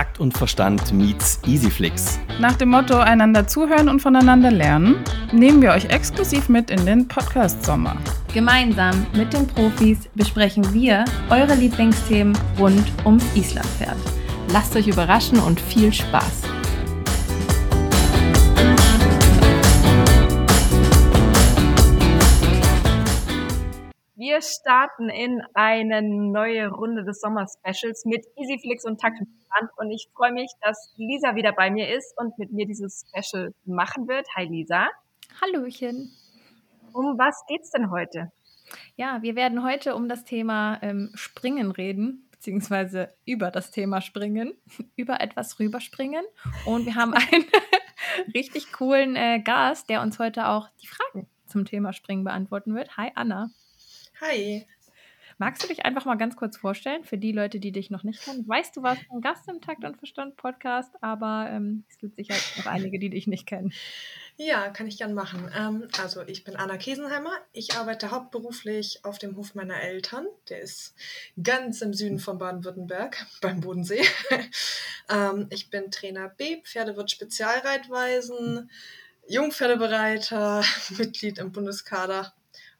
Takt und Verstand meets Easyflix. Nach dem Motto einander zuhören und voneinander lernen, nehmen wir euch exklusiv mit in den Podcast Sommer. Gemeinsam mit den Profis besprechen wir eure Lieblingsthemen rund ums Islandpferd. Lasst euch überraschen und viel Spaß! Wir starten in eine neue Runde des Sommer-Specials mit Easyflix und Taktverstand und ich freue mich, dass Lisa wieder bei mir ist und mit mir dieses Special machen wird. Hi Lisa. Hallöchen. Um was geht's denn heute? Ja, wir werden heute um das Thema ähm, Springen reden, beziehungsweise über das Thema Springen, über etwas rüberspringen. Und wir haben einen richtig coolen äh, Gast, der uns heute auch die Fragen zum Thema Springen beantworten wird. Hi Anna. Hi. Magst du dich einfach mal ganz kurz vorstellen für die Leute, die dich noch nicht kennen? Weißt du, warst ein Gast im Takt und Verstand Podcast, aber ähm, es gibt sicher noch einige, die dich nicht kennen. Ja, kann ich gern machen. Ähm, also ich bin Anna Kesenheimer. Ich arbeite hauptberuflich auf dem Hof meiner Eltern. Der ist ganz im Süden von Baden-Württemberg beim Bodensee. ähm, ich bin Trainer B, Pferdewirt Spezialreitweisen, Jungpferdebereiter, Mitglied im Bundeskader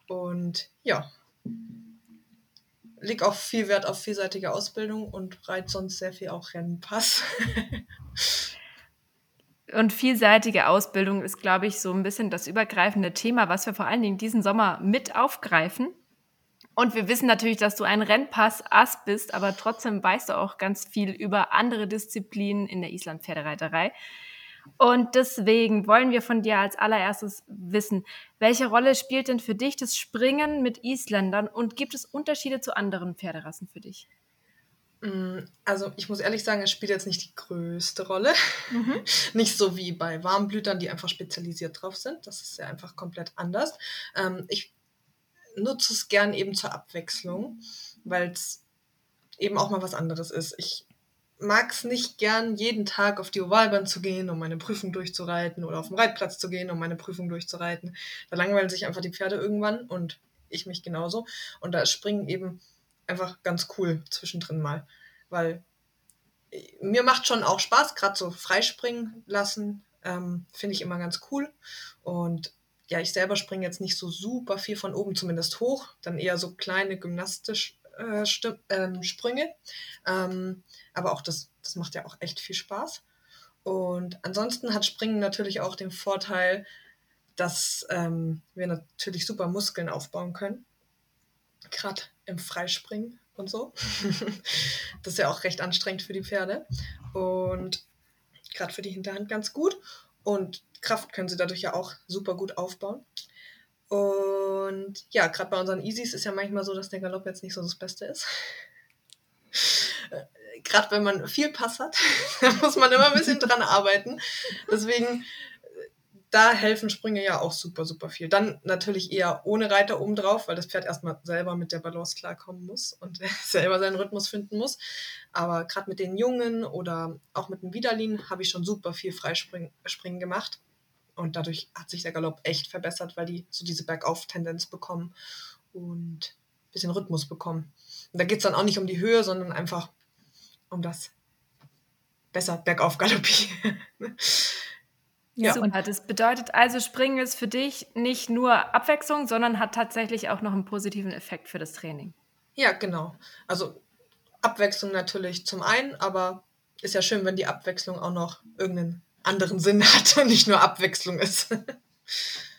und ja, leg auch viel Wert auf vielseitige Ausbildung und reit sonst sehr viel auch Rennpass. und vielseitige Ausbildung ist, glaube ich, so ein bisschen das übergreifende Thema, was wir vor allen Dingen diesen Sommer mit aufgreifen. Und wir wissen natürlich, dass du ein Rennpass-Ass bist, aber trotzdem weißt du auch ganz viel über andere Disziplinen in der Island-Pferdereiterei. Und deswegen wollen wir von dir als allererstes wissen, welche Rolle spielt denn für dich das Springen mit Isländern und gibt es Unterschiede zu anderen Pferderassen für dich? Mm, also ich muss ehrlich sagen, es spielt jetzt nicht die größte Rolle. Mhm. nicht so wie bei Warmblütern, die einfach spezialisiert drauf sind. Das ist ja einfach komplett anders. Ähm, ich nutze es gern eben zur Abwechslung, weil es eben auch mal was anderes ist. Ich mag es nicht gern, jeden Tag auf die Ovalbahn zu gehen, um meine Prüfung durchzureiten oder auf den Reitplatz zu gehen, um meine Prüfung durchzureiten. Da langweilen sich einfach die Pferde irgendwann und ich mich genauso. Und da Springen eben einfach ganz cool zwischendrin mal, weil äh, mir macht schon auch Spaß, gerade so freispringen lassen, ähm, finde ich immer ganz cool. Und ja, ich selber springe jetzt nicht so super viel von oben zumindest hoch, dann eher so kleine gymnastisch äh, ähm, Sprünge. Ähm, aber auch das, das macht ja auch echt viel Spaß. Und ansonsten hat Springen natürlich auch den Vorteil, dass ähm, wir natürlich super Muskeln aufbauen können. Gerade im Freispringen und so. das ist ja auch recht anstrengend für die Pferde. Und gerade für die Hinterhand ganz gut. Und Kraft können sie dadurch ja auch super gut aufbauen. Und ja, gerade bei unseren Easys ist ja manchmal so, dass der Galopp jetzt nicht so das Beste ist. gerade wenn man viel Pass hat, muss man immer ein bisschen dran arbeiten. Deswegen, da helfen Sprünge ja auch super, super viel. Dann natürlich eher ohne Reiter oben drauf, weil das Pferd erstmal selber mit der Balance klarkommen muss und selber seinen Rhythmus finden muss. Aber gerade mit den Jungen oder auch mit dem Widerlin habe ich schon super viel Freispringen gemacht. Und dadurch hat sich der Galopp echt verbessert, weil die so diese Bergauf-Tendenz bekommen und ein bisschen Rhythmus bekommen. Und da geht es dann auch nicht um die Höhe, sondern einfach um das besser bergauf galoppieren. Ja, Super. Und das bedeutet also, Springen ist für dich nicht nur Abwechslung, sondern hat tatsächlich auch noch einen positiven Effekt für das Training. Ja, genau. Also Abwechslung natürlich zum einen, aber ist ja schön, wenn die Abwechslung auch noch irgendeinen anderen Sinn hat und nicht nur Abwechslung ist.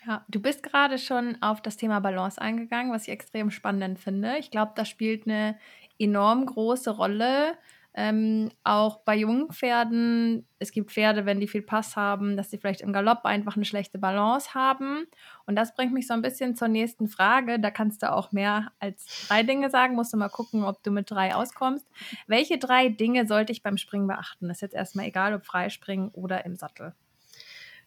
Ja, du bist gerade schon auf das Thema Balance eingegangen, was ich extrem spannend finde. Ich glaube, das spielt eine enorm große Rolle. Ähm, auch bei jungen Pferden, es gibt Pferde, wenn die viel Pass haben, dass sie vielleicht im Galopp einfach eine schlechte Balance haben. Und das bringt mich so ein bisschen zur nächsten Frage. Da kannst du auch mehr als drei Dinge sagen. Musst du mal gucken, ob du mit drei auskommst. Welche drei Dinge sollte ich beim Springen beachten? Das ist jetzt erstmal egal, ob Freispringen oder im Sattel.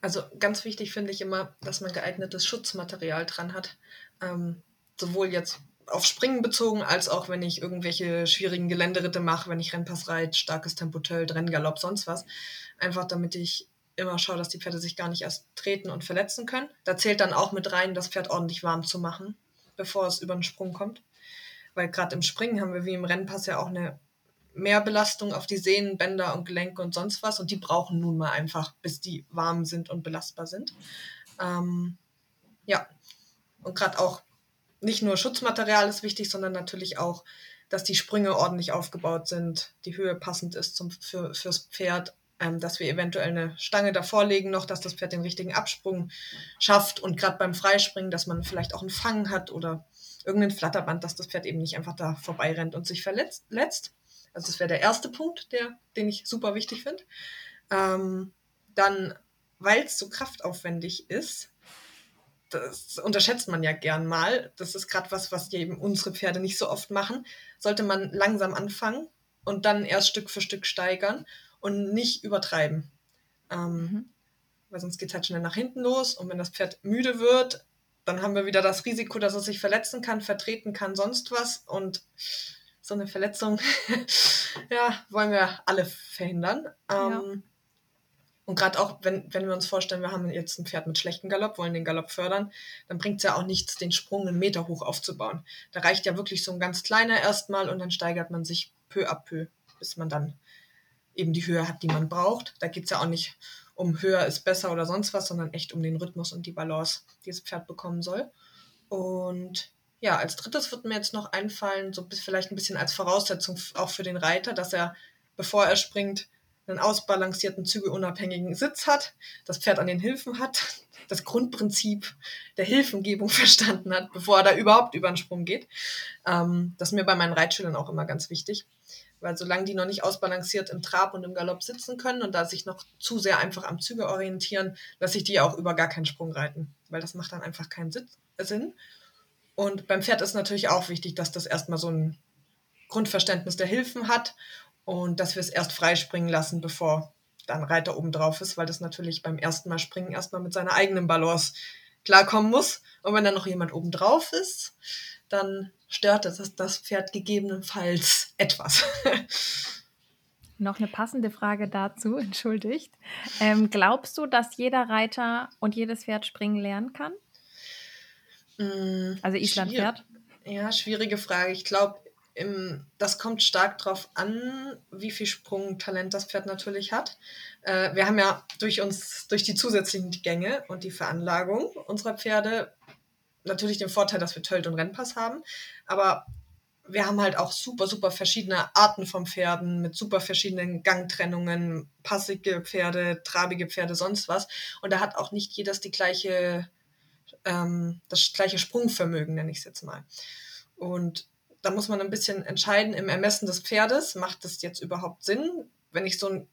Also ganz wichtig finde ich immer, dass man geeignetes Schutzmaterial dran hat. Ähm, sowohl jetzt auf Springen bezogen, als auch wenn ich irgendwelche schwierigen Geländeritte mache, wenn ich Rennpass reite, starkes Tempo tölt, Renngalopp, sonst was. Einfach damit ich immer schaue, dass die Pferde sich gar nicht erst treten und verletzen können. Da zählt dann auch mit rein, das Pferd ordentlich warm zu machen, bevor es über den Sprung kommt. Weil gerade im Springen haben wir wie im Rennpass ja auch eine mehr Belastung auf die Sehnen, Bänder und Gelenke und sonst was. Und die brauchen nun mal einfach, bis die warm sind und belastbar sind. Ähm, ja, und gerade auch nicht nur Schutzmaterial ist wichtig, sondern natürlich auch, dass die Sprünge ordentlich aufgebaut sind, die Höhe passend ist zum, für, fürs Pferd, ähm, dass wir eventuell eine Stange davor legen noch, dass das Pferd den richtigen Absprung schafft und gerade beim Freispringen, dass man vielleicht auch einen Fang hat oder irgendein Flatterband, dass das Pferd eben nicht einfach da vorbeirennt und sich verletzt. Also das wäre der erste Punkt, der, den ich super wichtig finde. Ähm, dann, weil es so kraftaufwendig ist, das unterschätzt man ja gern mal. Das ist gerade was, was eben unsere Pferde nicht so oft machen. Sollte man langsam anfangen und dann erst Stück für Stück steigern und nicht übertreiben. Ähm, mhm. Weil sonst geht es halt schnell nach hinten los und wenn das Pferd müde wird, dann haben wir wieder das Risiko, dass es sich verletzen kann, vertreten kann, sonst was. Und so eine Verletzung, ja, wollen wir alle verhindern. Ähm, ja. Und gerade auch, wenn, wenn wir uns vorstellen, wir haben jetzt ein Pferd mit schlechtem Galopp, wollen den Galopp fördern, dann bringt es ja auch nichts, den Sprung einen Meter hoch aufzubauen. Da reicht ja wirklich so ein ganz kleiner erstmal und dann steigert man sich peu à peu, bis man dann eben die Höhe hat, die man braucht. Da geht es ja auch nicht um höher ist besser oder sonst was, sondern echt um den Rhythmus und die Balance, die das Pferd bekommen soll. Und ja, als drittes wird mir jetzt noch einfallen, so vielleicht ein bisschen als Voraussetzung auch für den Reiter, dass er, bevor er springt, einen ausbalancierten, zügelunabhängigen Sitz hat, das Pferd an den Hilfen hat, das Grundprinzip der Hilfengebung verstanden hat, bevor er da überhaupt über den Sprung geht. Ähm, das ist mir bei meinen Reitschülern auch immer ganz wichtig, weil solange die noch nicht ausbalanciert im Trab und im Galopp sitzen können und da sich noch zu sehr einfach am Züge orientieren, lasse ich die auch über gar keinen Sprung reiten, weil das macht dann einfach keinen Sinn. Und beim Pferd ist natürlich auch wichtig, dass das erstmal so ein Grundverständnis der Hilfen hat und dass wir es erst freispringen lassen, bevor dann Reiter oben drauf ist, weil das natürlich beim ersten Mal springen erstmal mit seiner eigenen Balance klarkommen muss. Und wenn dann noch jemand oben drauf ist, dann stört das das Pferd gegebenenfalls etwas. Noch eine passende Frage dazu, entschuldigt. Ähm, glaubst du, dass jeder Reiter und jedes Pferd springen lernen kann? Mm, also Islandpferd? Ja, schwierige Frage. Ich glaube, im, das kommt stark darauf an, wie viel Sprungtalent das Pferd natürlich hat. Äh, wir haben ja durch uns, durch die zusätzlichen Gänge und die Veranlagung unserer Pferde natürlich den Vorteil, dass wir Tölt und Rennpass haben. Aber wir haben halt auch super, super verschiedene Arten von Pferden mit super verschiedenen Gangtrennungen, passige Pferde, trabige Pferde, sonst was. Und da hat auch nicht jedes die gleiche, ähm, das gleiche Sprungvermögen, nenne ich es jetzt mal. Und da muss man ein bisschen entscheiden im Ermessen des Pferdes, macht das jetzt überhaupt Sinn? Wenn ich so ein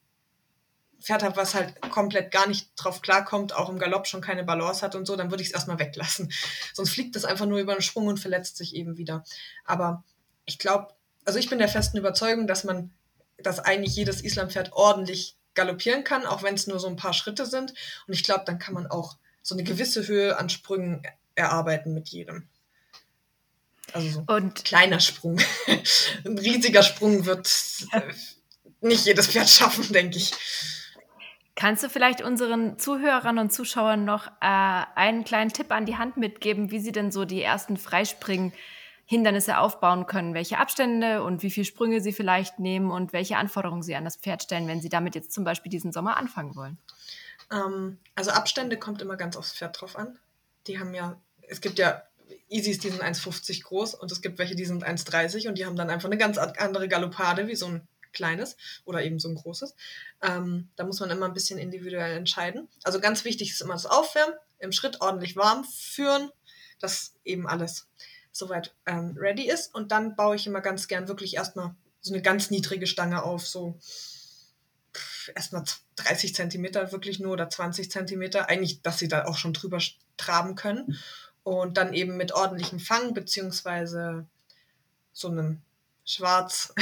Pferd habe, was halt komplett gar nicht drauf klarkommt, auch im Galopp schon keine Balance hat und so, dann würde ich es erstmal weglassen. Sonst fliegt es einfach nur über den Sprung und verletzt sich eben wieder. Aber ich glaube, also ich bin der festen Überzeugung, dass man, dass eigentlich jedes Islampferd ordentlich galoppieren kann, auch wenn es nur so ein paar Schritte sind. Und ich glaube, dann kann man auch so eine gewisse Höhe an Sprüngen erarbeiten mit jedem. Also so und kleiner Sprung. Ein riesiger Sprung wird nicht jedes Pferd schaffen, denke ich. Kannst du vielleicht unseren Zuhörern und Zuschauern noch äh, einen kleinen Tipp an die Hand mitgeben, wie sie denn so die ersten Freispringen-Hindernisse aufbauen können? Welche Abstände und wie viele Sprünge sie vielleicht nehmen und welche Anforderungen sie an das Pferd stellen, wenn sie damit jetzt zum Beispiel diesen Sommer anfangen wollen? Ähm, also Abstände kommt immer ganz aufs Pferd drauf an. Die haben ja, es gibt ja Easys, die sind 1,50 groß und es gibt welche, die sind 1,30 und die haben dann einfach eine ganz andere Galoppade wie so ein kleines oder eben so ein großes. Ähm, da muss man immer ein bisschen individuell entscheiden. Also ganz wichtig ist immer das Aufwärmen, im Schritt ordentlich warm führen, dass eben alles soweit ähm, ready ist. Und dann baue ich immer ganz gern wirklich erstmal so eine ganz niedrige Stange auf, so erstmal 30 Zentimeter wirklich nur oder 20 Zentimeter. Eigentlich, dass sie da auch schon drüber traben können und dann eben mit ordentlichem Fang beziehungsweise so einem schwarz,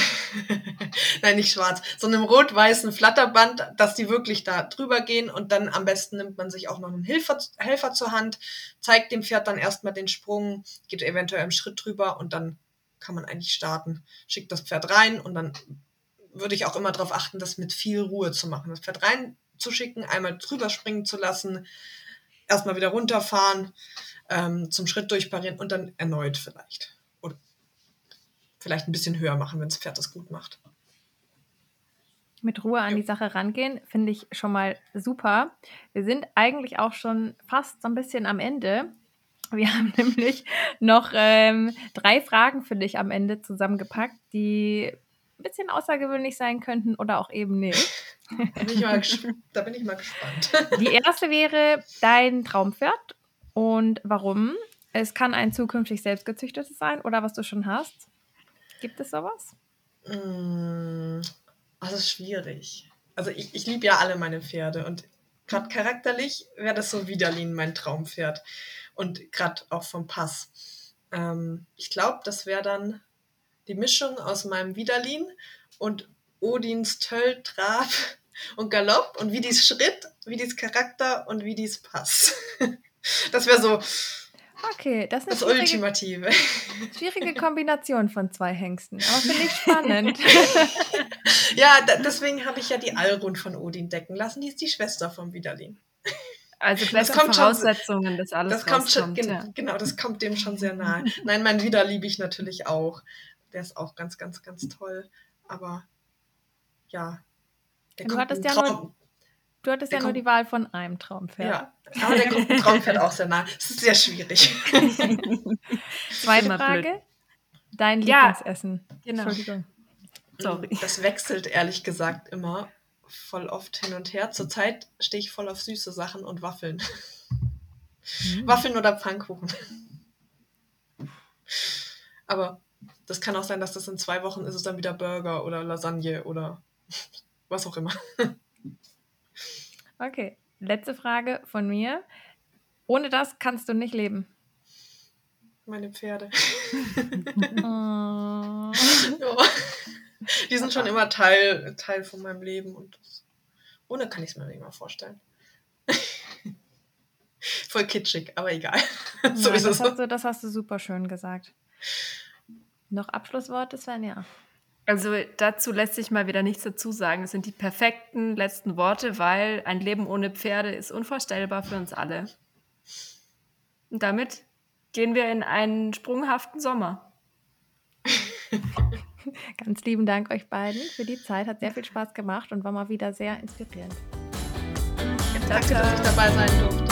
nein, nicht schwarz, so einem rot-weißen Flatterband, dass die wirklich da drüber gehen und dann am besten nimmt man sich auch noch einen Helfer, Helfer zur Hand, zeigt dem Pferd dann erstmal den Sprung, geht eventuell im Schritt drüber und dann kann man eigentlich starten. Schickt das Pferd rein und dann würde ich auch immer darauf achten, das mit viel Ruhe zu machen. Das Pferd reinzuschicken, einmal drüber springen zu lassen, erstmal wieder runterfahren, ähm, zum Schritt durchparieren und dann erneut vielleicht. Oder vielleicht ein bisschen höher machen, wenn das Pferd das gut macht. mit Ruhe an die Sache rangehen, finde ich schon mal super. Wir sind eigentlich auch schon fast so ein bisschen am Ende. Wir haben nämlich noch ähm, drei Fragen für dich am Ende zusammengepackt, die ein bisschen außergewöhnlich sein könnten oder auch eben nicht. Da bin ich mal gespannt. Die erste wäre dein Traumpferd und warum. Es kann ein zukünftig selbstgezüchtetes sein oder was du schon hast. Gibt es sowas? Mm, ist schwierig. Also ich, ich liebe ja alle meine Pferde und gerade charakterlich wäre das so Widerlin mein Traumpferd. Und gerade auch vom Pass. Ähm, ich glaube, das wäre dann die Mischung aus meinem Widerlin und Odins Töll, Trab und Galopp und wie dies Schritt, wie dies Charakter und wie dies Pass. Das wäre so Okay, das ist das schwierige, Ultimative. schwierige Kombination von zwei Hengsten. Aber finde ich spannend. Ja, deswegen habe ich ja die Alrund von Odin decken lassen. Die ist die Schwester vom Widerlin. Also Das bessere kommt schon- Voraussetzungen, dass alles Das kommt schon, rauskommt. gen ja. genau, das kommt dem schon sehr nahe. Nein, mein Wider liebe ich natürlich auch. Der ist auch ganz, ganz, ganz toll. Aber ja. Der Du kommt hattest ja Traum- Du hattest Der ja nur die Wahl von einem Traumpferd. Ja, aber der kommt im Traumpferd auch sehr nahe. Es ist sehr schwierig. Zweite immer blöd. Frage. Dein Ja. Lieblingsessen. genau. Entschuldigung. Sorry. Das wechselt ehrlich gesagt immer voll oft hin und her. Zurzeit stehe ich voll auf süße Sachen und Waffeln. Hm. Waffeln oder Pfannkuchen. Aber das kann auch sein, dass das in zwei Wochen ist es dann wieder Burger oder Lasagne oder was auch immer. Okay, letzte Frage von mir. Ohne das kannst du nicht leben. Meine Pferde. Oh. Ja. Die sind schon immer Teil, Teil von meinem Leben und das, ohne kann ich es mir nicht mal vorstellen. Voll kitschig, aber egal. so Nein, ist es. das, hast du, das hast du super schön gesagt. Noch Abschlussworte, Svenja? Also dazu lässt sich mal wieder nichts dazu sagen. Es sind die perfekten letzten Worte, weil ein Leben ohne Pferde ist unvorstellbar für uns alle. Und damit gehen wir in einen sprunghaften Sommer. Ganz lieben Dank euch beiden für die Zeit. Hat sehr viel Spaß gemacht und war mal wieder sehr inspirierend. Danke, dass ich dabei sein durfte.